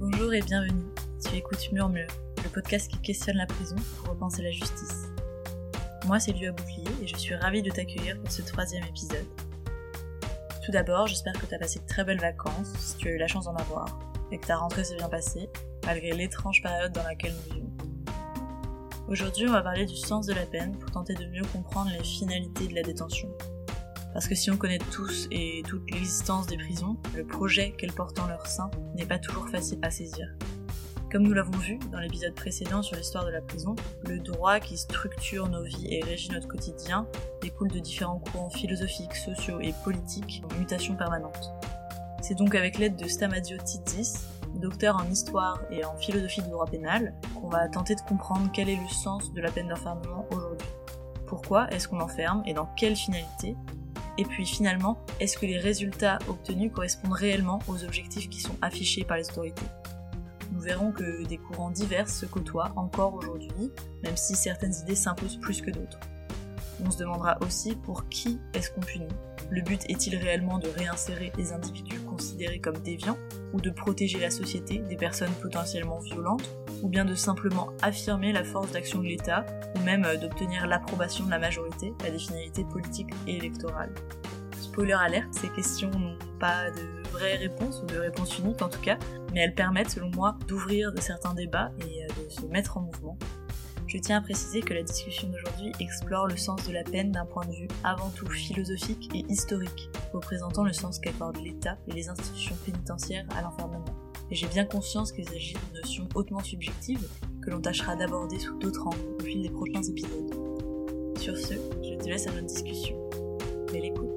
Bonjour et bienvenue. Tu écoutes Murmure, le podcast qui questionne la prison pour repenser la justice. Moi, c'est Lua Bouclier et je suis ravie de t'accueillir pour ce troisième épisode. Tout d'abord, j'espère que tu as passé de très belles vacances, si tu as eu la chance d'en avoir, et que ta rentrée s'est bien passée, malgré l'étrange période dans laquelle nous vivons. Aujourd'hui, on va parler du sens de la peine pour tenter de mieux comprendre les finalités de la détention. Parce que si on connaît tous et toute l'existence des prisons, le projet qu'elles portent en leur sein n'est pas toujours facile à saisir. Comme nous l'avons vu dans l'épisode précédent sur l'histoire de la prison, le droit qui structure nos vies et régit notre quotidien découle de différents courants philosophiques, sociaux et politiques en mutation permanente. C'est donc avec l'aide de Stamadio Tizis, docteur en histoire et en philosophie du droit pénal, qu'on va tenter de comprendre quel est le sens de la peine d'enfermement aujourd'hui. Pourquoi est-ce qu'on enferme et dans quelle finalité Et puis finalement, est-ce que les résultats obtenus correspondent réellement aux objectifs qui sont affichés par les autorités? Nous verrons que des courants divers se côtoient encore aujourd'hui, même si certaines idées s'imposent plus que d'autres. On se demandera aussi pour qui est-ce qu'on punit. Le but est-il réellement de réinsérer les individus considérés comme déviants ou de protéger la société des personnes potentiellement violentes? Ou bien de simplement affirmer la force d'action de l'État ou même euh, d'obtenir l'approbation de la majorité à des finalités politiques et électorales Spoiler alerte, ces questions n'ont pas de vraies réponses ou de réponses uniques en tout cas, mais elles permettent selon moi d'ouvrir certains débats et euh, de se mettre en mouvement je tiens à préciser que la discussion d'aujourd'hui explore le sens de la peine d'un point de vue avant tout philosophique et historique, représentant le sens qu'accordent l'État et les institutions pénitentiaires à l'enfermement. Et j'ai bien conscience qu'il s'agit d'une notion hautement subjective que l'on tâchera d'aborder sous d'autres angles au fil des prochains épisodes. Sur ce, je te laisse à notre discussion. Belle écoute.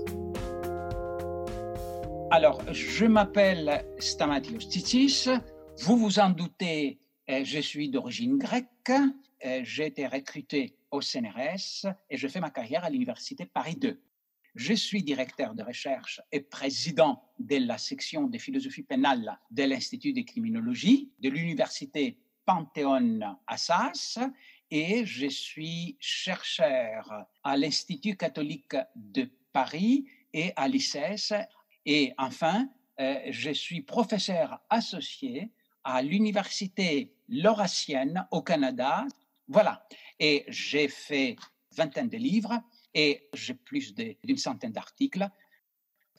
Alors, je m'appelle Stamatios Titis. Vous vous en doutez, euh, je suis d'origine grecque. Euh, j'ai été recruté au CNRS et je fais ma carrière à l'Université Paris 2. Je suis directeur de recherche et président de la section de philosophie pénale de l'Institut de criminologie de l'Université Panthéon Assas et je suis chercheur à l'Institut catholique de Paris et à l'ICES. Et enfin, euh, je suis professeur associé à l'Université Laurentienne au Canada voilà. Et j'ai fait vingtaine de livres et j'ai plus d'une centaine d'articles.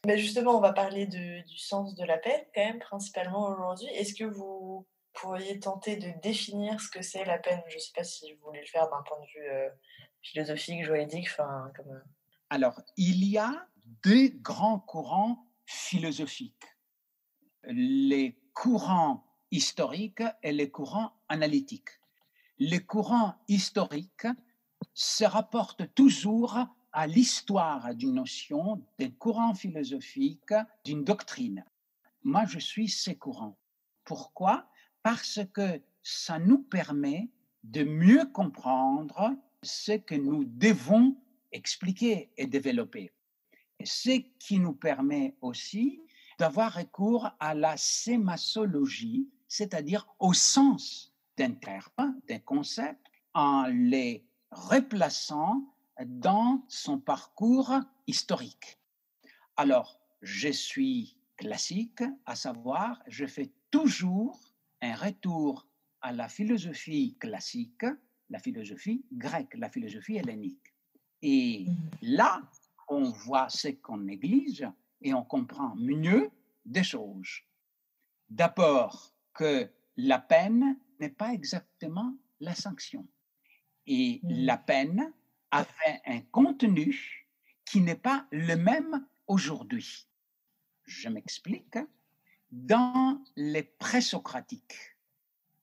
Mais justement, on va parler du sens de la peine quand même principalement aujourd'hui. Est-ce que vous pourriez tenter de définir ce que c'est la peine Je ne sais pas si vous voulez le faire d'un point de vue euh, philosophique, juridique, enfin comme. Euh. Alors, il y a deux grands courants philosophiques les courants historiques et les courants analytiques les courants historiques se rapportent toujours à l'histoire d'une notion, d'un courant philosophique, d'une doctrine. Moi, je suis ces courants. Pourquoi? Parce que ça nous permet de mieux comprendre ce que nous devons expliquer et développer. Et ce qui nous permet aussi d'avoir recours à la sémassologie, c'est-à-dire au sens d'un terme, d'un concept, en les replaçant dans son parcours historique. Alors, je suis classique, à savoir, je fais toujours un retour à la philosophie classique, la philosophie grecque, la philosophie hellénique. Et mmh. là, on voit ce qu'on néglige et on comprend mieux des choses. D'abord, que la peine n'est pas exactement la sanction. Et mmh. la peine avait un contenu qui n'est pas le même aujourd'hui. Je m'explique. Dans les présocratiques,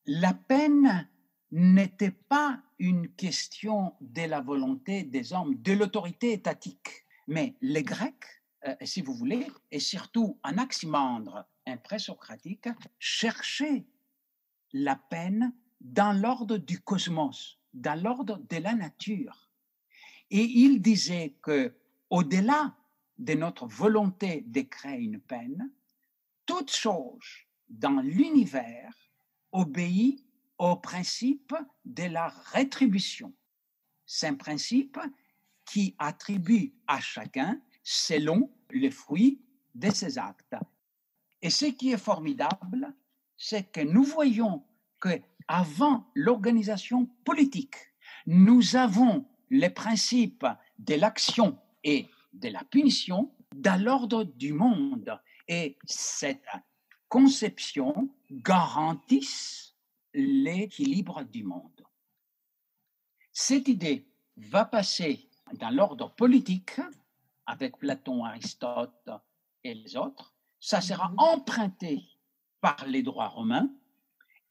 la peine n'était pas une question de la volonté des hommes, de l'autorité étatique. Mais les Grecs, euh, si vous voulez, et surtout Anaximandre, un présocratique, cherchaient la peine dans l'ordre du cosmos, dans l'ordre de la nature. Et il disait que au-delà de notre volonté de créer une peine, toute chose dans l'univers obéit au principe de la rétribution. C'est un principe qui attribue à chacun selon les fruits de ses actes. Et ce qui est formidable, c'est que nous voyons que avant l'organisation politique, nous avons les principes de l'action et de la punition dans l'ordre du monde. Et cette conception garantisse l'équilibre du monde. Cette idée va passer dans l'ordre politique avec Platon, Aristote et les autres. Ça sera emprunté par les droits romains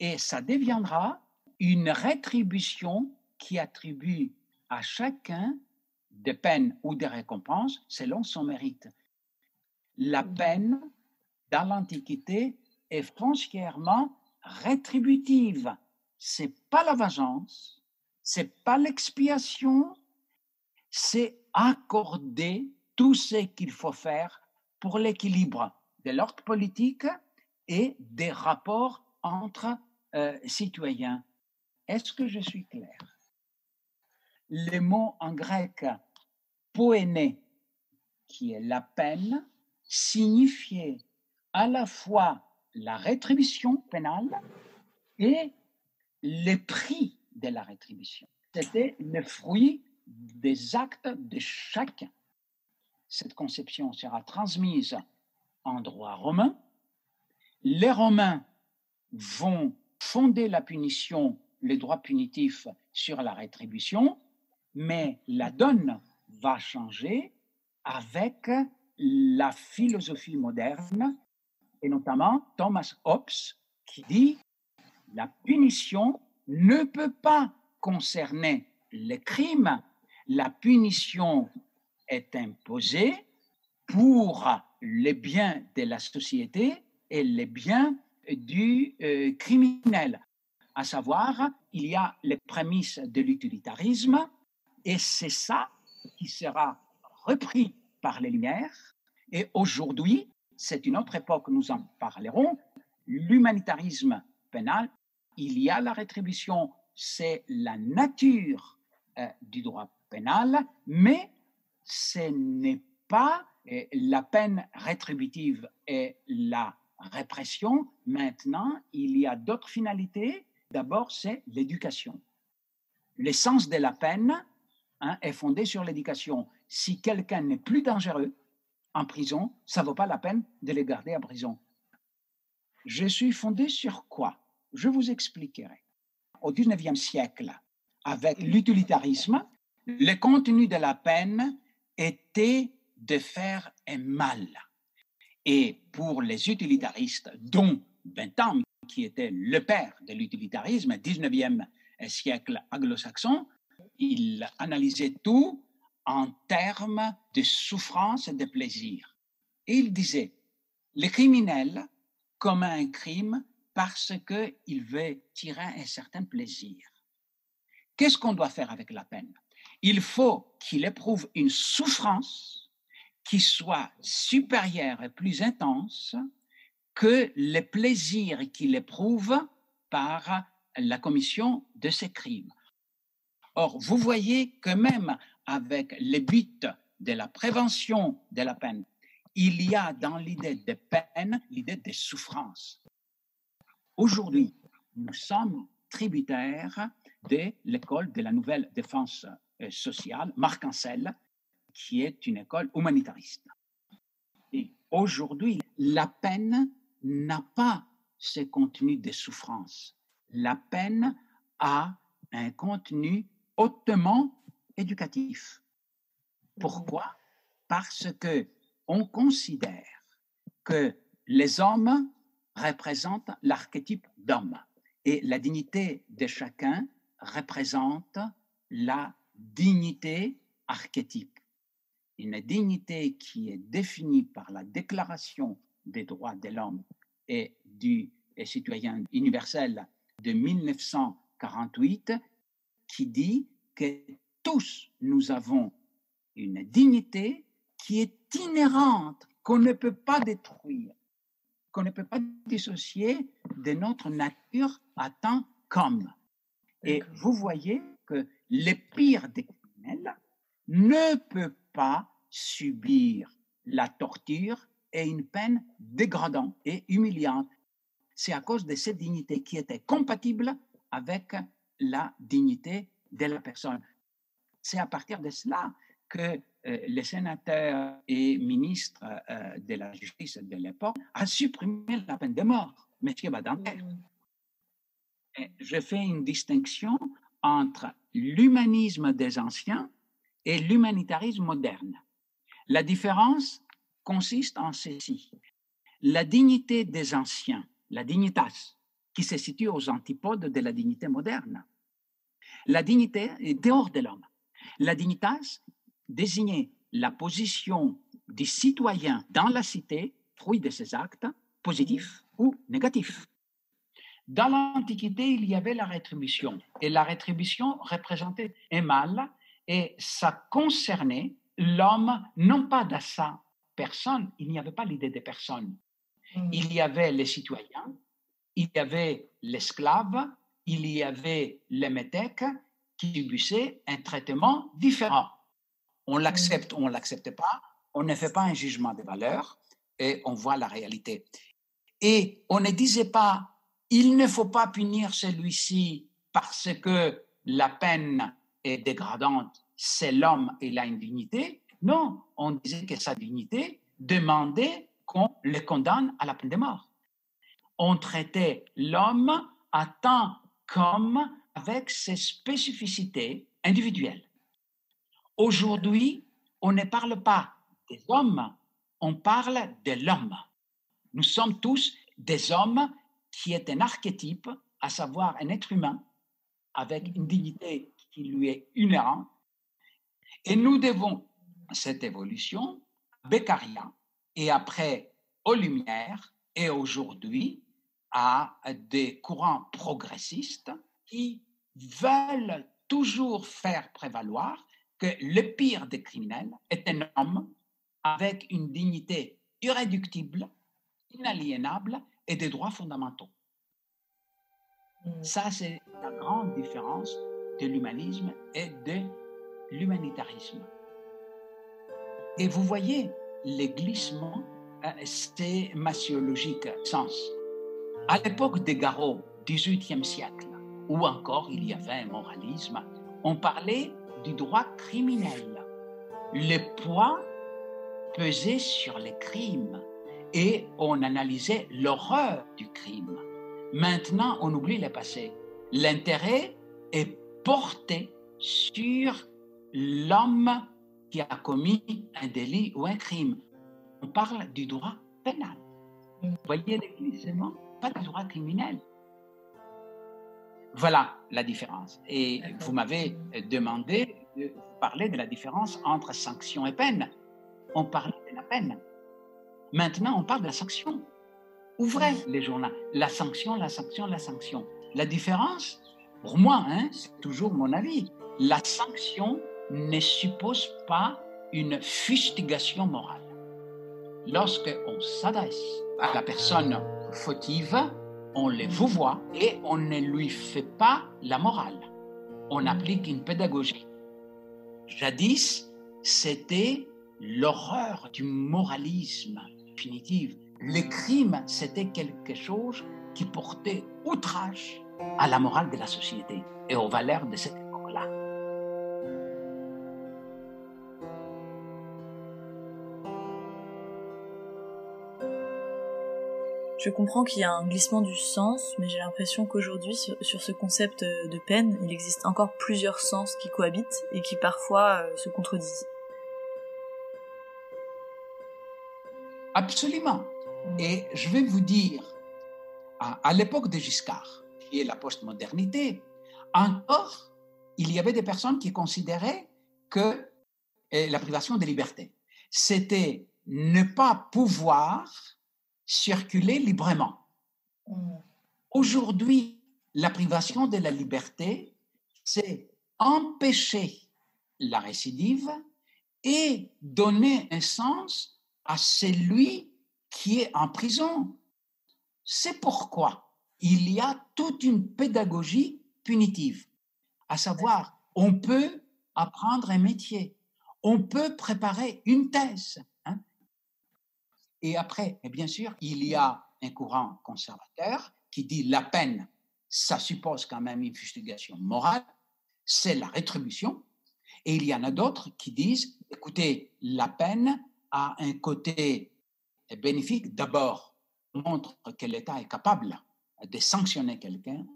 et ça deviendra une rétribution qui attribue à chacun des peines ou des récompenses selon son mérite. La peine, dans l'Antiquité, est foncièrement rétributive. C'est pas la vengeance, c'est pas l'expiation, c'est accorder tout ce qu'il faut faire pour l'équilibre de l'ordre politique et des rapports entre euh, citoyens. Est-ce que je suis clair? Le mot en grec poéné, qui est la peine, signifiait à la fois la rétribution pénale et le prix de la rétribution. C'était le fruit des actes de chacun. Cette conception sera transmise en droit romain. Les Romains vont fonder la punition, les droits punitifs sur la rétribution, mais la donne va changer avec la philosophie moderne, et notamment Thomas Hobbes, qui dit la punition ne peut pas concerner les crimes, la punition est imposée pour les biens de la société et les biens du euh, criminel. À savoir, il y a les prémices de l'utilitarisme et c'est ça qui sera repris par les Lumières. Et aujourd'hui, c'est une autre époque, nous en parlerons, l'humanitarisme pénal, il y a la rétribution, c'est la nature euh, du droit pénal, mais ce n'est pas euh, la peine rétributive et la répression. Maintenant, il y a d'autres finalités. D'abord, c'est l'éducation. L'essence de la peine hein, est fondée sur l'éducation. Si quelqu'un n'est plus dangereux en prison, ça ne vaut pas la peine de le garder en prison. Je suis fondé sur quoi? Je vous expliquerai. Au XIXe siècle, avec l'utilitarisme, le contenu de la peine était de faire un mal. Et pour les utilitaristes, dont Bentham, qui était le père de l'utilitarisme, 19e siècle anglo-saxon, il analysait tout en termes de souffrance et de plaisir. Et il disait, le criminel commet un crime parce qu'il veut tirer un certain plaisir. Qu'est-ce qu'on doit faire avec la peine? Il faut qu'il éprouve une souffrance qui soit supérieure et plus intense que les plaisirs qu'il éprouve par la commission de ces crimes. Or, vous voyez que même avec les buts de la prévention de la peine, il y a dans l'idée de peine l'idée de souffrance. Aujourd'hui, nous sommes tributaires de l'école de la nouvelle défense euh, sociale, Marc Ancel, qui est une école humanitariste. Et aujourd'hui, la peine n'a pas ce contenu de souffrance. La peine a un contenu hautement éducatif. Pourquoi? Parce que on considère que les hommes représentent l'archétype d'homme et la dignité de chacun représente la dignité archétype. Une dignité qui est définie par la Déclaration des droits de l'homme et du citoyen universel de 1948 qui dit que tous nous avons une dignité qui est inhérente, qu'on ne peut pas détruire, qu'on ne peut pas dissocier de notre nature à tant qu'homme. Et vous voyez que le pire des criminels ne peut pas subir la torture et une peine dégradante et humiliante. c'est à cause de cette dignité qui était compatible avec la dignité de la personne. C'est à partir de cela que euh, les sénateurs et ministres euh, de la justice de l'époque a supprimé la peine de mort, M. Badinter. Mmh. Je fais une distinction entre l'humanisme des anciens et l'humanitarisme moderne. La différence consiste en ceci. La dignité des anciens, la dignitas, qui se situe aux antipodes de la dignité moderne. La dignité est dehors de l'homme. La dignitas désignait la position des citoyens dans la cité, fruit de ses actes, positifs ou négatifs. Dans l'Antiquité, il y avait la rétribution, et la rétribution représentait un mal, et ça concernait l'homme, non pas dans sa personne, il n'y avait pas l'idée de personne. Hmm. Il y avait les citoyens, il y avait l'esclave, il y avait les métèques qui subissaient un traitement différent. On l'accepte ou on ne l'accepte pas, on ne fait pas un jugement de valeur et on voit la réalité. Et on ne disait pas, il ne faut pas punir celui-ci parce que la peine dégradante, c'est l'homme, il a une dignité. Non, on disait que sa dignité demandait qu'on le condamne à la peine de mort. On traitait l'homme à tant comme avec ses spécificités individuelles. Aujourd'hui, on ne parle pas des hommes, on parle de l'homme. Nous sommes tous des hommes qui est un archétype, à savoir un être humain avec une dignité qui lui est inhérente. Et nous devons cette évolution à Beccaria et après aux Lumières et aujourd'hui à des courants progressistes qui veulent toujours faire prévaloir que le pire des criminels est un homme avec une dignité irréductible, inaliénable et des droits fondamentaux. Mm. Ça, c'est la grande différence de l'humanisme et de l'humanitarisme. Et vous voyez, les glissements, euh, c'est massiologique sens. À l'époque des Garot, 18e siècle, où encore il y avait un moralisme, on parlait du droit criminel. Le poids pesait sur les crimes et on analysait l'horreur du crime. Maintenant, on oublie le passé. L'intérêt est porté sur l'homme qui a commis un délit ou un crime. On parle du droit pénal. Vous voyez glissement Pas du droit criminel. Voilà la différence. Et vous m'avez demandé de parler de la différence entre sanction et peine. On parlait de la peine. Maintenant, on parle de la sanction. Ouvrez les journaux. La sanction, la sanction, la sanction. La différence, pour moi, hein, c'est toujours mon avis, la sanction ne suppose pas une fustigation morale. Lorsque on s'adresse à la personne fautive, on le vous voit et on ne lui fait pas la morale. On applique une pédagogie. Jadis, c'était l'horreur du moralisme définitive. Le crime, c'était quelque chose qui portait outrage à la morale de la société et aux valeurs de cette époque-là. Je comprends qu'il y a un glissement du sens, mais j'ai l'impression qu'aujourd'hui, sur, ce concept de peine, il existe encore plusieurs sens qui cohabitent et qui parfois euh, se contredisent. Absolument. Et je vais vous dire, à, l'époque de Giscard, qui est la postmodernité, encore, il y avait des personnes qui considéraient que eh, la privation de liberté, c'était ne pas pouvoir circuler librement. Mm. Aujourd'hui, la privation de la liberté, c'est empêcher la récidive et donner un sens à celui qui est en prison. C'est pourquoi il y a toute une pédagogie punitive, à savoir, on peut apprendre un métier, on peut préparer une thèse. Hein. Et après, et bien sûr, il y a un courant conservateur qui dit la peine, ça suppose quand même une fustigation morale, c'est la rétribution. Et il y en a d'autres qui disent, écoutez, la peine a un côté bénéfique. D'abord, montre que l'État est capable de sanctionner quelqu'un.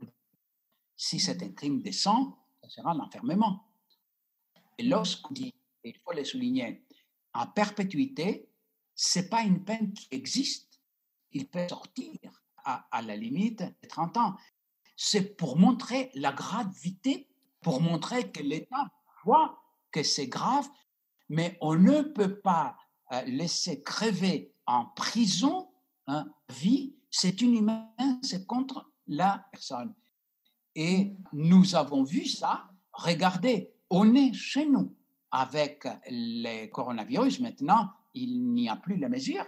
Si c'est un crime de sang, ça sera l'enfermement. Et lorsqu'on dit, et il faut le souligner, en perpétuité, c'est pas une peine qui existe. Il peut sortir à, à la limite de 30 ans. C'est pour montrer la gravité, pour montrer que l'État voit que c'est grave, mais on ne peut pas euh, laisser crever en prison un vie. C'est inhumain, c'est contre la personne. Et nous avons vu ça. Regardez, on est chez nous avec le coronavirus. Maintenant, il n'y a plus la mesure.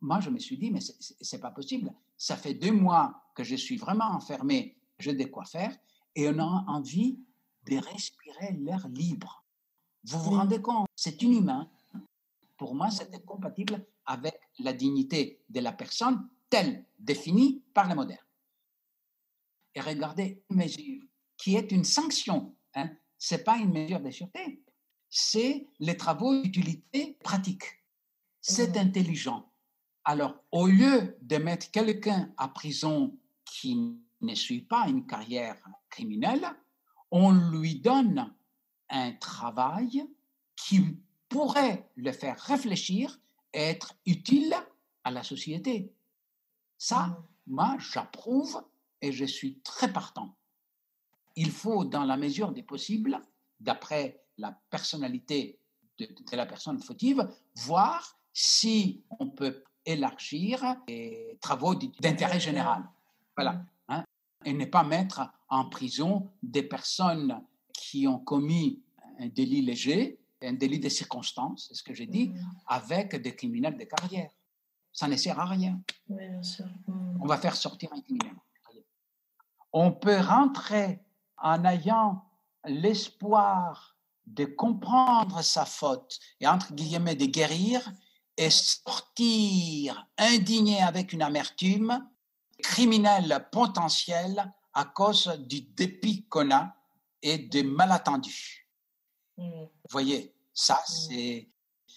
Moi, je me suis dit, mais c'est pas possible. Ça fait deux mois que je suis vraiment enfermé, je n'ai quoi faire, et on a envie de respirer l'air libre. Vous vous rendez compte? C'est inhumain. Pour moi, c'était compatible avec la dignité de la personne telle définie par les modernes. Et regardez une mesure qui est une sanction. Hein. Ce n'est pas une mesure de sûreté, c'est les travaux d'utilité pratique. C'est mmh. intelligent. Alors, au lieu de mettre quelqu'un à prison qui ne suit pas une carrière criminelle, on lui donne un travail qui pourrait le faire réfléchir être utile à la société. Ça, mmh. moi, j'approuve et je suis très partant. Il faut, dans la mesure des possibles, d'après la personnalité de, la personne fautive, voir si on peut élargir les travaux d'intérêt général. Voilà. Mmh. Hein, et ne pas mettre en prison des personnes qui ont commis un délit léger, un délit de circonstance, c'est ce que j'ai dit, mmh. avec des criminels de carrière. Ça ne sert à rien. Mmh. On va faire sortir un criminel. On peut rentrer en ayant l'espoir de comprendre sa faute et entre guillemets de guérir et sortir indigné avec une amertume, criminel potentiel à cause du dépit qu'on a et des malentendus. Mmh. Vous voyez, ça, mmh. c'est,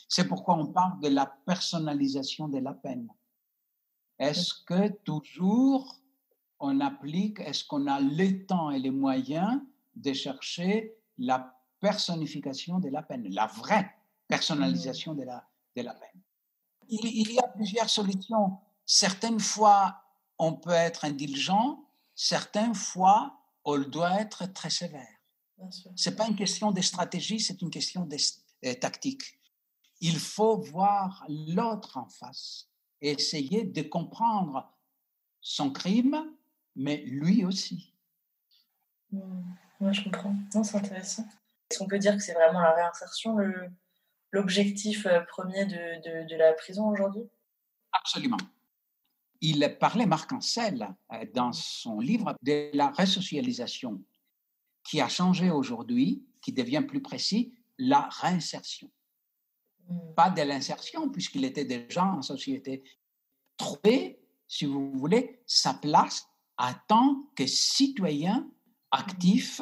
c'est pourquoi on parle de la personnalisation de la peine. Est-ce que toujours on applique, est-ce qu'on a le temps et les moyens de chercher la personnification de la peine, la vraie personnalisation de la, de la peine il, il y a plusieurs solutions. Certaines fois, on peut être indulgent, certaines fois, on doit être très sévère. Ce n'est pas une question de stratégie, c'est une question de euh, tactique. Il faut voir l'autre en face et essayer de comprendre son crime, mais lui aussi. Moi, je comprends. Non, c'est intéressant. Est-ce qu'on peut dire que c'est vraiment la réinsertion l'objectif euh, premier de, de la prison aujourd'hui? Absolument. Il parlait, Marc Ancel, euh, dans son livre, de la resocialisation qui a changé aujourd'hui, qui devient plus précis, la réinsertion. Hmm. Pas de l'insertion, puisqu'il était déjà en société. Trouver, si vous voulez, sa place en tant que citoyen actif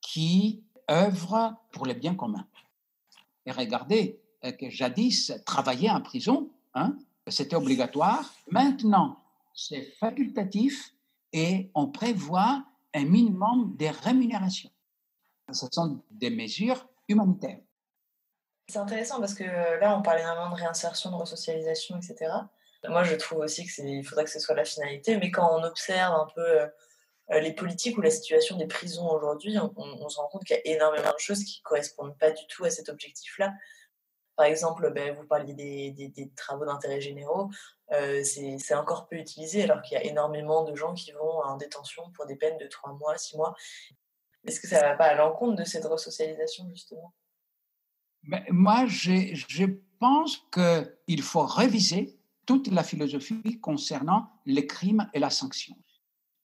qui œuvre pour le bien commun. Et regardez euh, que jadis, travailler en prison, hein, c'était obligatoire. Maintenant, c'est facultatif et on prévoit un minimum de rémunération. Ce sont des mesures humanitaires. C'est intéressant parce que là, on parlait énormément de réinsertion, de resocialisation, etc. Moi, je trouve aussi qu'il faudrait que ce soit la finalité, mais quand on observe un peu euh, les politiques ou la situation des prisons aujourd'hui, on, se rend compte qu'il y a énormément de choses qui ne correspondent pas du tout à cet objectif-là. Par exemple, ben, vous parliez des, travaux d'intérêt généraux, euh, c'est encore peu utilisé alors qu'il y a énormément de gens qui vont en détention pour des peines de 3 mois, 6 mois. Est-ce que ça ne va pas à l'encontre de cette resocialisation, justement? Moi, je pense qu'il faut réviser toute la philosophie concernant les crimes et la sanction.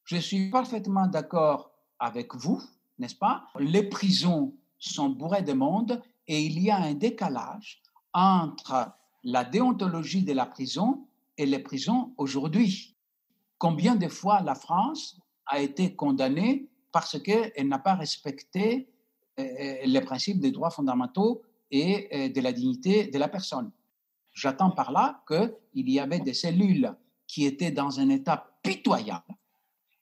Je suis parfaitement d'accord avec vous, n'est-ce pas? Les prisons sont bourrées de monde et il y a un décalage entre la déontologie de la prison et les prisons aujourd'hui. Combien de fois la France a été condamnée parce qu'elle n'a pas respecté euh, les principes des droits fondamentaux et euh, de la dignité de la personne. J'attends par là qu'il y avait des cellules qui étaient dans un état pitoyable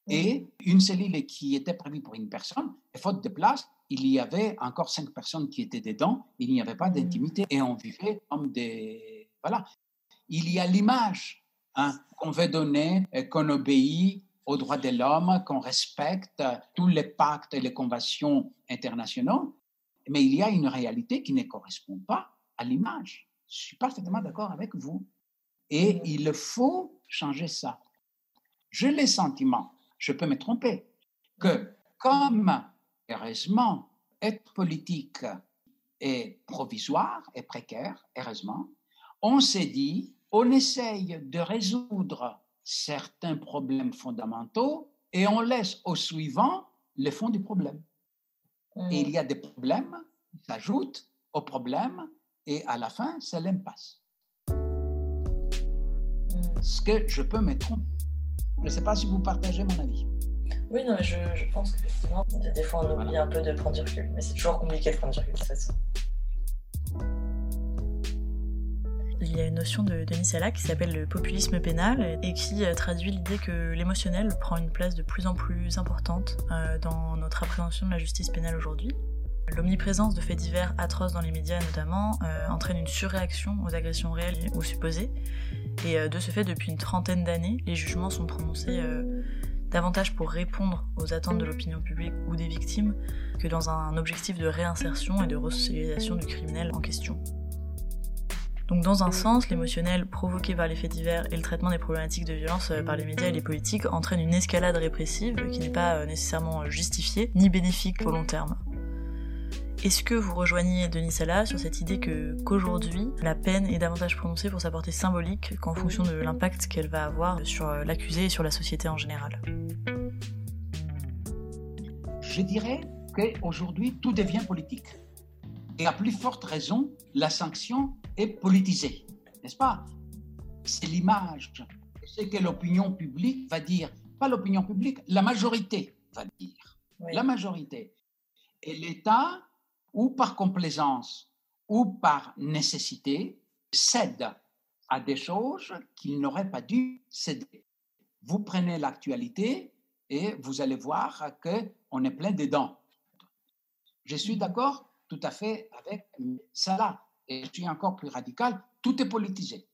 et une cellule qui était prévue pour une personne, et faute de place, il y avait encore cinq personnes qui étaient dedans, il n'y avait pas d'intimité et on vivait comme des... Voilà. Il y a l'image hein, qu'on veut donner, euh, qu'on obéit aux droits de l'homme, qu'on respecte tous les pactes et les conventions internationaux, mais il y a une réalité qui ne correspond pas à l'image. Je suis parfaitement d'accord avec vous. Et il faut changer ça. J'ai le sentiment, je peux me tromper, que comme, heureusement, être politique est provisoire et précaire, heureusement, on s'est dit, on essaye de résoudre certains problèmes fondamentaux et on laisse au suivant le fond du problème. Et il y a des problèmes qui s'ajoutent aux problèmes et à la fin, c'est l'impasse. Ce que je peux me tromper. Je ne sais pas si vous partagez mon avis. Oui, non, mais je, je pense qu'effectivement, des fois on oublie un peu de prendre du recul, mais c'est toujours compliqué de prendre du recul de toute façon. il y a une notion de Denis Sala qui s'appelle le populisme pénal et qui euh, traduit l'idée que l'émotionnel prend une place de plus en plus importante euh, dans notre appréhension de la justice pénale aujourd'hui. L'omniprésence de faits divers atroces dans les médias notamment euh, entraîne une surréaction aux agressions réelles ou supposées. Et de ce fait, depuis une trentaine d'années, les jugements sont prononcés davantage pour répondre aux attentes de l'opinion publique ou des victimes que dans un objectif de réinsertion et de resocialisation du criminel en question. Donc dans un sens, l'émotionnel provoqué par les faits divers et le traitement des problématiques de violence euh, par les médias et les politiques entraîne une escalade répressive qui n'est pas euh, nécessairement justifiée ni bénéfique au long terme. Est-ce que vous rejoignez Denis Sala sur cette idée que qu'aujourd'hui la peine est davantage prononcée pour sa portée symbolique qu'en fonction de l'impact qu'elle va avoir sur euh, l'accusé et sur la société en général? Je dirais qu'aujourd'hui tout devient politique. Et à plus forte raison, la sanction est politisée, n'est-ce pas? C'est l'image, c'est que l'opinion publique va dire, pas l'opinion publique, la majorité va dire, la majorité. Et l'État, ou par complaisance, ou par nécessité, cède à des choses qu'il n'aurait pas dû céder. Vous prenez l'actualité et vous allez voir qu'on est plein dedans. Je suis d'accord tout à fait avec ça Et je suis encore plus radical, tout est politisé.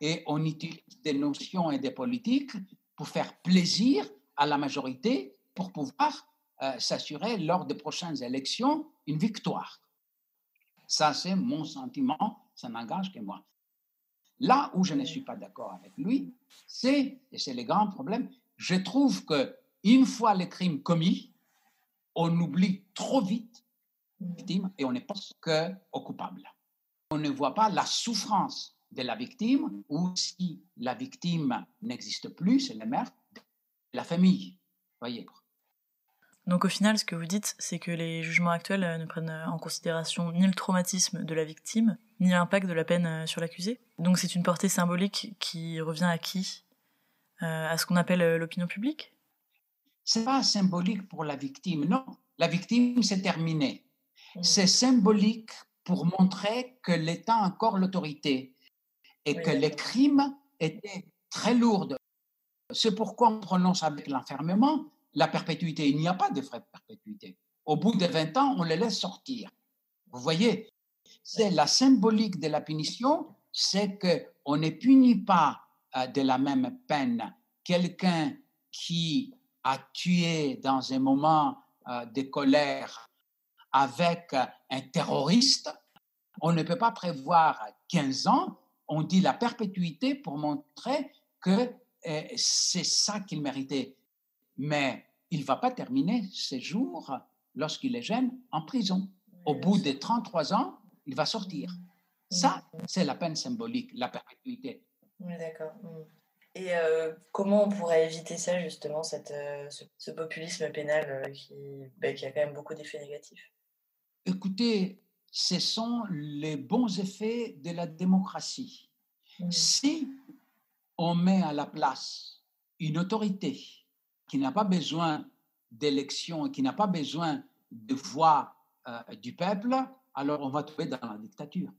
Et on utilise des notions et des politiques pour faire plaisir à la majorité pour pouvoir euh, s'assurer lors des prochaines élections une victoire. Ça, c'est mon sentiment, ça n'engage que moi. Là où je ne suis pas d'accord avec lui, c'est, et c'est le grand problème, je trouve que une fois le crime commis, on oublie trop vite victime et on ne pense qu'au coupable. On ne voit pas la souffrance de la victime ou si la victime n'existe plus, c'est la mère la famille. Voyez. Donc au final, ce que vous dites, c'est que les jugements actuels euh, ne prennent en considération ni le traumatisme de la victime, ni l'impact de la peine euh, sur l'accusé. Donc c'est une portée symbolique qui revient à qui euh, À ce qu'on appelle l'opinion publique? C'est pas symbolique pour la victime, non. La victime, c'est terminé. C'est symbolique pour montrer que l'État a encore l'autorité et que les crimes étaient très lourds. C'est pourquoi on prononce avec l'enfermement la perpétuité. Il n'y a pas de vraie perpétuité. Au bout de 20 ans, on les laisse sortir. Vous voyez, c'est la symbolique de la punition, c'est qu'on ne punit pas euh, de la même peine quelqu'un qui a tué dans un moment euh, de colère avec un terroriste, on ne peut pas prévoir 15 ans, on dit la perpétuité pour montrer que euh, c'est ça qu'il méritait. Mais il ne va pas terminer ses jours lorsqu'il est jeune en prison. Au bout de 33 ans, il va sortir. Ça, c'est la peine symbolique, la perpétuité. Oui, d'accord. Mm. Et euh, comment on pourrait éviter ça, justement, cette, euh, ce, populisme pénal qui, ben, qui a quand même beaucoup d'effets négatifs? Écoutez, ce sont les bons effets de la démocratie. Si on met à la place une autorité qui n'a pas besoin d'élection et qui n'a pas besoin de voix euh, du peuple, alors on va tomber dans la dictature.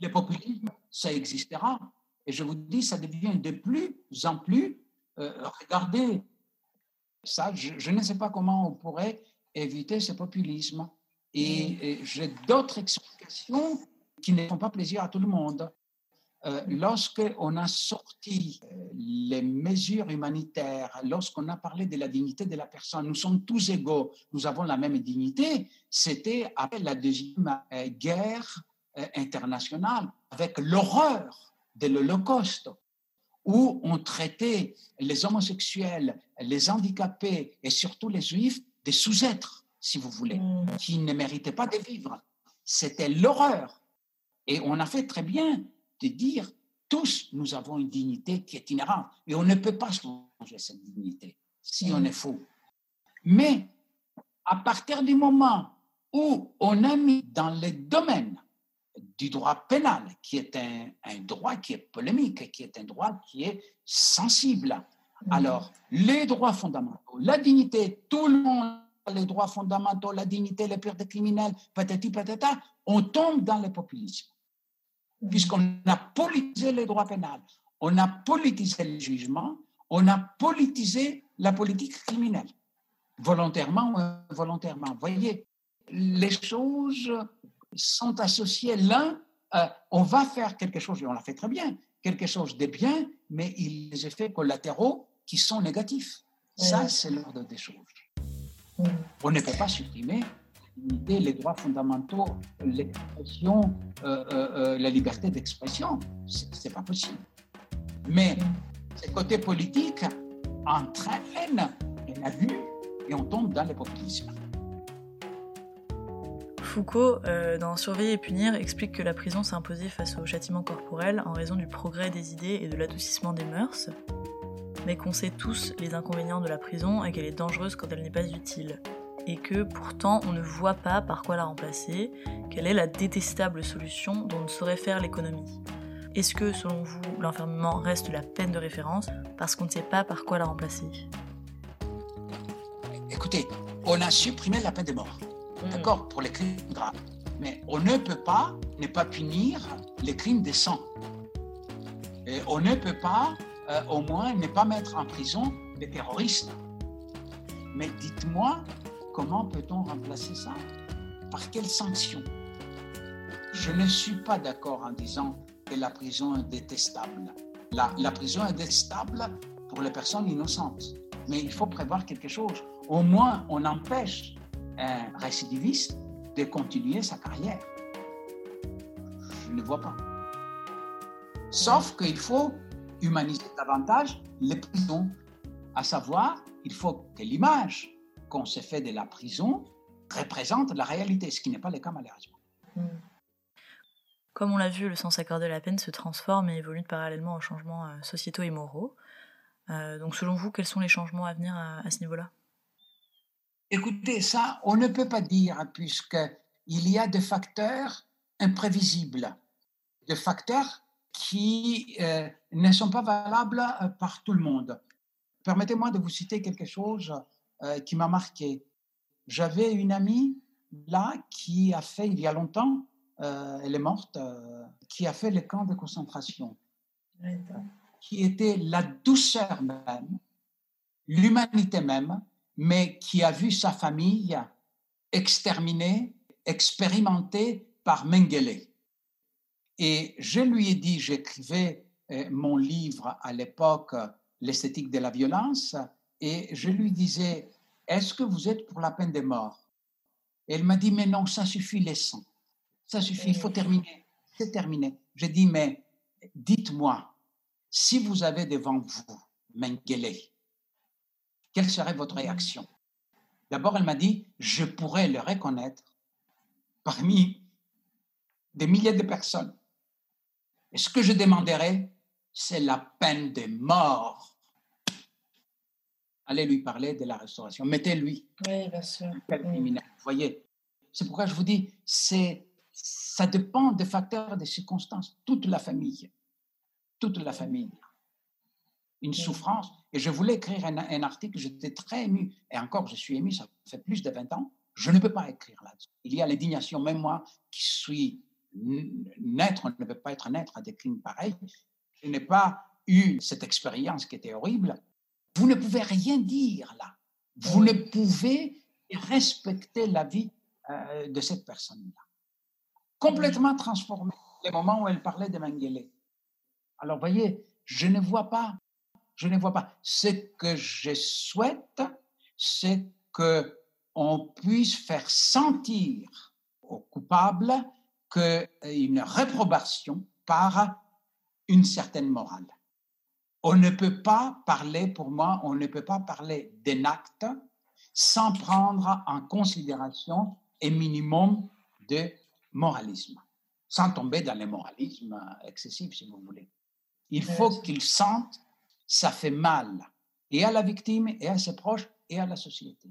Le populisme, ça existera. Et je vous dis, ça devient de plus en plus. Euh, regardez, ça, je, ne sais pas comment on pourrait éviter ce populisme. Et, et j'ai d'autres explications qui ne font pas plaisir à tout le monde. Euh, lorsqu'on a sorti euh, les mesures humanitaires, lorsqu'on a parlé de la dignité de la personne, nous sommes tous égaux, nous avons la même dignité, c'était après la deuxième euh, guerre internationale, avec l'horreur de l'Holocauste, où on traitait les homosexuels, les handicapés et surtout les juifs des sous-êtres, si vous voulez, mmh. qui ne méritaient pas de vivre. C'était l'horreur. Et on a fait très bien de dire tous nous avons une dignité qui est inhérente et on ne peut pas changer cette dignité si on est faux. Mais à partir du moment où on a mis dans le domaine du droit pénal, qui est un, un, droit qui est polémique, qui est un droit qui est sensible. Alors, les droits fondamentaux, la dignité, tout le monde les droits fondamentaux, la dignité, les pires des criminels, patati patata, on tombe dans le populisme puisqu'on a politisé les droits pénals, on a politisé le jugement, on a politisé la politique criminelle, volontairement ou involontairement. Vous voyez, les choses sont associées l'un, euh, on va faire quelque chose, et on l'a fait très bien, quelque chose de bien, mais il y a des effets collatéraux qui sont négatifs. Ça, c'est l'ordre des choses. On ne peut pas supprimer les droits fondamentaux, l'expression, euh, euh, euh, la liberté d'expression. C'est pas possible. Mais ce côté politique entraîne un abus et on tombe dans le populisme. Foucault, dans Surveiller et punir, explique que la prison imposée face au châtiment corporel en raison du progrès des idées et de l'adoucissement des mœurs, mais qu'on sait tous les inconvénients de la prison et qu'elle est dangereuse quand elle n'est pas utile et que pourtant on ne voit pas par quoi la remplacer, quelle est la détestable solution dont ne saurait faire l'économie. Est-ce que, selon vous, l'enfermement reste la peine de référence parce qu'on ne sait pas par quoi la remplacer? Écoutez, on a supprimé la peine de mort, hmm. d'accord, pour les crimes graves. Mais on ne peut pas ne pas punir les crimes de sang. Et on ne peut pas, euh, au moins, ne pas mettre en prison les terroristes. Mais dites-moi, Comment peut-on remplacer ça? Par quelle sanction? Je ne suis pas d'accord en disant que la prison est détestable. La, la prison est détestable pour les personnes innocentes. Mais il faut prévoir quelque chose. Au moins, on empêche un récidiviste de continuer sa carrière. Je ne vois pas. Sauf qu'il faut humaniser davantage les prisons. À savoir, il faut que l'image qu'on se fait de la prison représente la réalité, ce qui n'est pas le cas malheureusement. Hmm. Comme on l'a vu, le sens accordé à la peine se transforme et évolue parallèlement aux changements euh, sociétaux et moraux. Euh, donc selon vous, quels sont les changements à venir à, ce niveau-là? Écoutez, ça, on ne peut pas dire, puisqu'il y a des facteurs imprévisibles, des facteurs qui euh, ne sont pas valables par tout le monde. Permettez-moi de vous citer quelque chose euh, qui m'a marqué. J'avais une amie là qui a fait, il y a longtemps, euh, elle est morte, euh, qui a fait le camp de concentration, qui était la douceur même, l'humanité même, mais qui a vu sa famille exterminée, expérimentée par Mengele. Et je lui ai dit, j'écrivais mon livre à l'époque, L'esthétique de la violence, et je lui disais, est-ce que vous êtes pour la peine de mort Elle m'a dit, mais non, ça suffit, laissons. Ça suffit, il faut terminer. C'est terminé. J'ai dit, mais dites-moi, si vous avez devant vous Mengele, quelle serait votre réaction? D'abord, elle m'a dit, je pourrais le reconnaître parmi des milliers de personnes. Et ce que je demanderais, c'est la peine de mort allez lui parler de la restauration. Mettez-lui. Oui, bien sûr. Vous voyez, c'est pourquoi je vous dis, c'est, ça dépend des facteurs, des circonstances. Toute la famille, toute la famille. une souffrance. Et je voulais écrire un, un article, j'étais très ému. Et encore, je suis ému, ça fait plus de 20 ans. Je ne peux pas écrire là-dessus. Il y a l'indignation, même moi qui suis naître, on ne peut pas être naître à des crimes pareils. Je n'ai pas eu cette expérience qui était horrible. Vous ne pouvez rien dire là. Vous ne pouvez respecter la vie euh, de cette personne-là. Complètement transformée. Les moments où elle parlait de Mengele. Alors, voyez, je ne vois pas, je ne vois pas. Ce que je souhaite, c'est que on puisse faire sentir aux coupables qu'une réprobation par une certaine morale. On ne peut pas parler, pour moi, on ne peut pas parler d'un acte sans prendre en considération un minimum de moralisme, sans tomber dans le moralisme excessif, si vous voulez. Il faut qu'ils sentent, ça fait mal, et à la victime, et à ses proches, et à la société.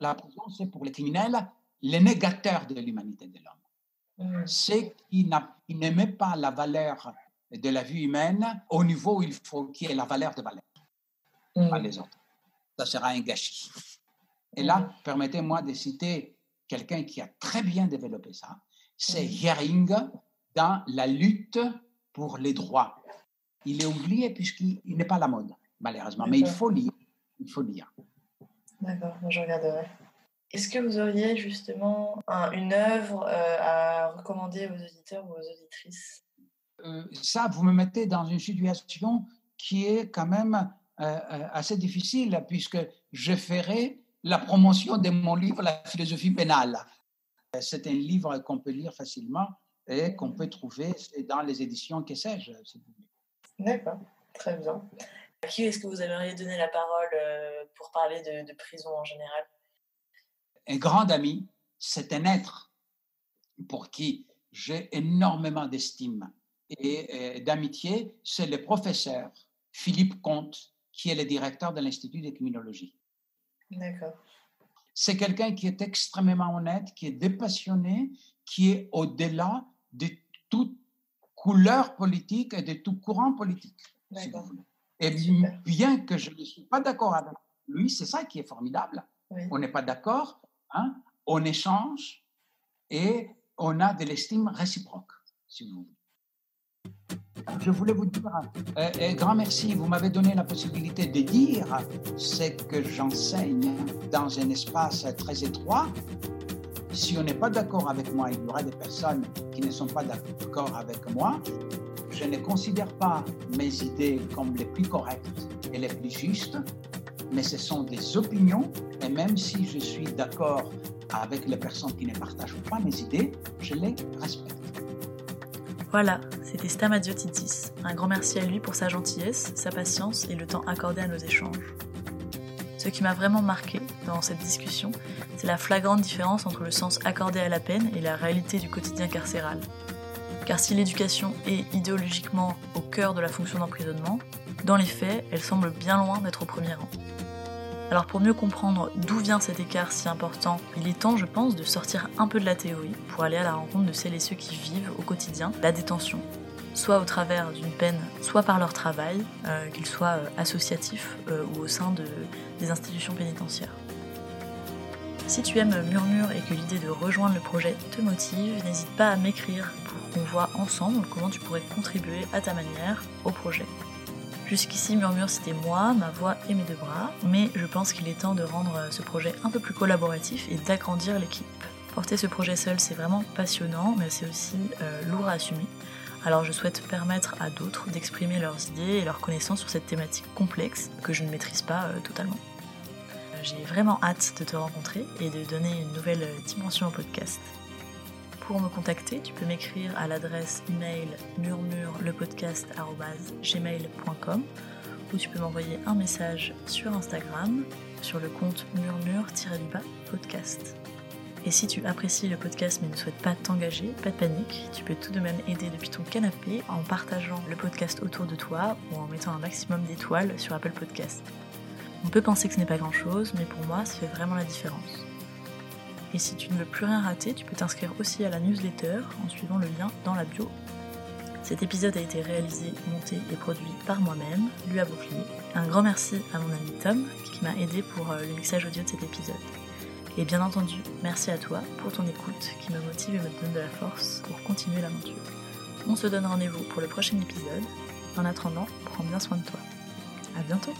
La prison, c'est pour les criminels le négateur de l'humanité de l'homme. Mm. C'est qui n'aimait pas la valeur de la vie humaine au niveau où il faut qu'il y ait la valeur de valeur, mm. pas les autres. Ça sera un gâchis. Et là, mm. permettez-moi de citer quelqu'un qui a très bien développé ça. C'est Hering dans la lutte pour les droits. Il est oublié puisqu'il n'est pas à la mode, malheureusement. Mais il faut lire. Il faut lire. D'accord, je regarderai. Est-ce que vous auriez justement une œuvre euh, à recommander aux auditeurs ou aux auditrices? Euh, Ça, vous me mettez dans une situation qui est quand même euh, assez difficile puisque je ferai la promotion de mon livre La philosophie pénale. C'est un livre qu'on peut lire facilement et qu'on peut trouver dans les éditions que sais-je. D'accord, très bien. À qui est-ce que vous aimeriez donner la parole pour parler de prison en général? Un grand ami, c'est un être pour qui j'ai énormément d'estime et, d'amitié, c'est le professeur Philippe Comte, qui est le directeur de l'Institut de criminologie. D'accord. C'est quelqu'un qui est extrêmement honnête, qui est dépassionné, qui est au-delà de toute couleur politique et de tout courant politique. et bien que je ne suis pas d'accord avec lui, c'est ça qui est formidable. On n'est pas d'accord, Hein, on échange et on a de l'estime réciproque, si vous voulez. Je voulais vous dire un euh, grand merci. Vous m'avez donné la possibilité de dire ce que j'enseigne dans un espace très étroit. Si on n'est pas d'accord avec moi, il y aura des personnes qui ne sont pas d'accord avec moi. Je ne considère pas mes idées comme les plus correctes et les plus justes mais ce sont des opinions, et même si je suis d'accord avec les personnes qui ne partagent pas mes idées, je les respecte. Voilà, c'était Stamadiotitis. Un grand merci à lui pour sa gentillesse, sa patience et le temps accordé à nos échanges. Ce qui m'a vraiment marqué dans cette discussion, c'est la flagrante différence entre le sens accordé à la peine et la réalité du quotidien carcéral. Car si l'éducation est idéologiquement au cœur de la fonction d'emprisonnement, dans les faits, elle semble bien loin d'être au premier rang. Alors pour mieux comprendre d'où vient cet écart si important, il est temps, je pense, de sortir un peu de la théorie pour aller à la rencontre de celles et ceux qui vivent au quotidien la détention, soit au travers d'une peine, soit par leur travail, euh, qu'ils soient euh, associatifs euh, ou au sein des institutions pénitentiaires. Si tu aimes Murmure et que l'idée de rejoindre le projet te motive, n'hésite pas à m'écrire pour qu'on voit ensemble comment tu pourrais contribuer à ta manière au projet. Jusqu'ici, Murmure, c'était moi, ma voix et mes deux bras, mais je pense qu'il est temps de rendre ce projet un peu plus collaboratif et d'agrandir l'équipe. Porter ce projet seul, c'est vraiment passionnant, mais c'est aussi euh, lourd à assumer. Alors je souhaite permettre à d'autres d'exprimer leurs idées et leurs connaissances sur cette thématique complexe que je ne maîtrise pas euh, totalement. Euh, j'ai vraiment hâte de te rencontrer et de donner une nouvelle dimension au podcast. Pour me contacter, tu peux m'écrire à l'adresse email murmurelepodcast.gmail.com ou tu peux m'envoyer un message sur Instagram sur le compte murmure-podcast. Et si tu apprécies le podcast mais ne souhaites pas t'engager, pas de panique, tu peux tout de même aider depuis ton canapé en partageant le podcast autour de toi ou en mettant un maximum d'étoiles sur Apple Podcast. On peut penser que ce n'est pas grand chose, mais pour moi, ça fait vraiment la différence. Et si tu ne veux plus rien rater, tu peux t'inscrire aussi à la newsletter en suivant le lien dans la bio. Cet épisode a été réalisé, monté et produit par moi-même, Lua Bouclier. Un grand merci à mon ami Tom qui m'a aidé pour euh, le mixage audio de cet épisode. Et bien entendu, merci à toi pour ton écoute qui me motive et me donne de la force pour continuer l'aventure. On se donne rendez-vous pour le prochain épisode. En attendant, prends bien soin de toi. À bientôt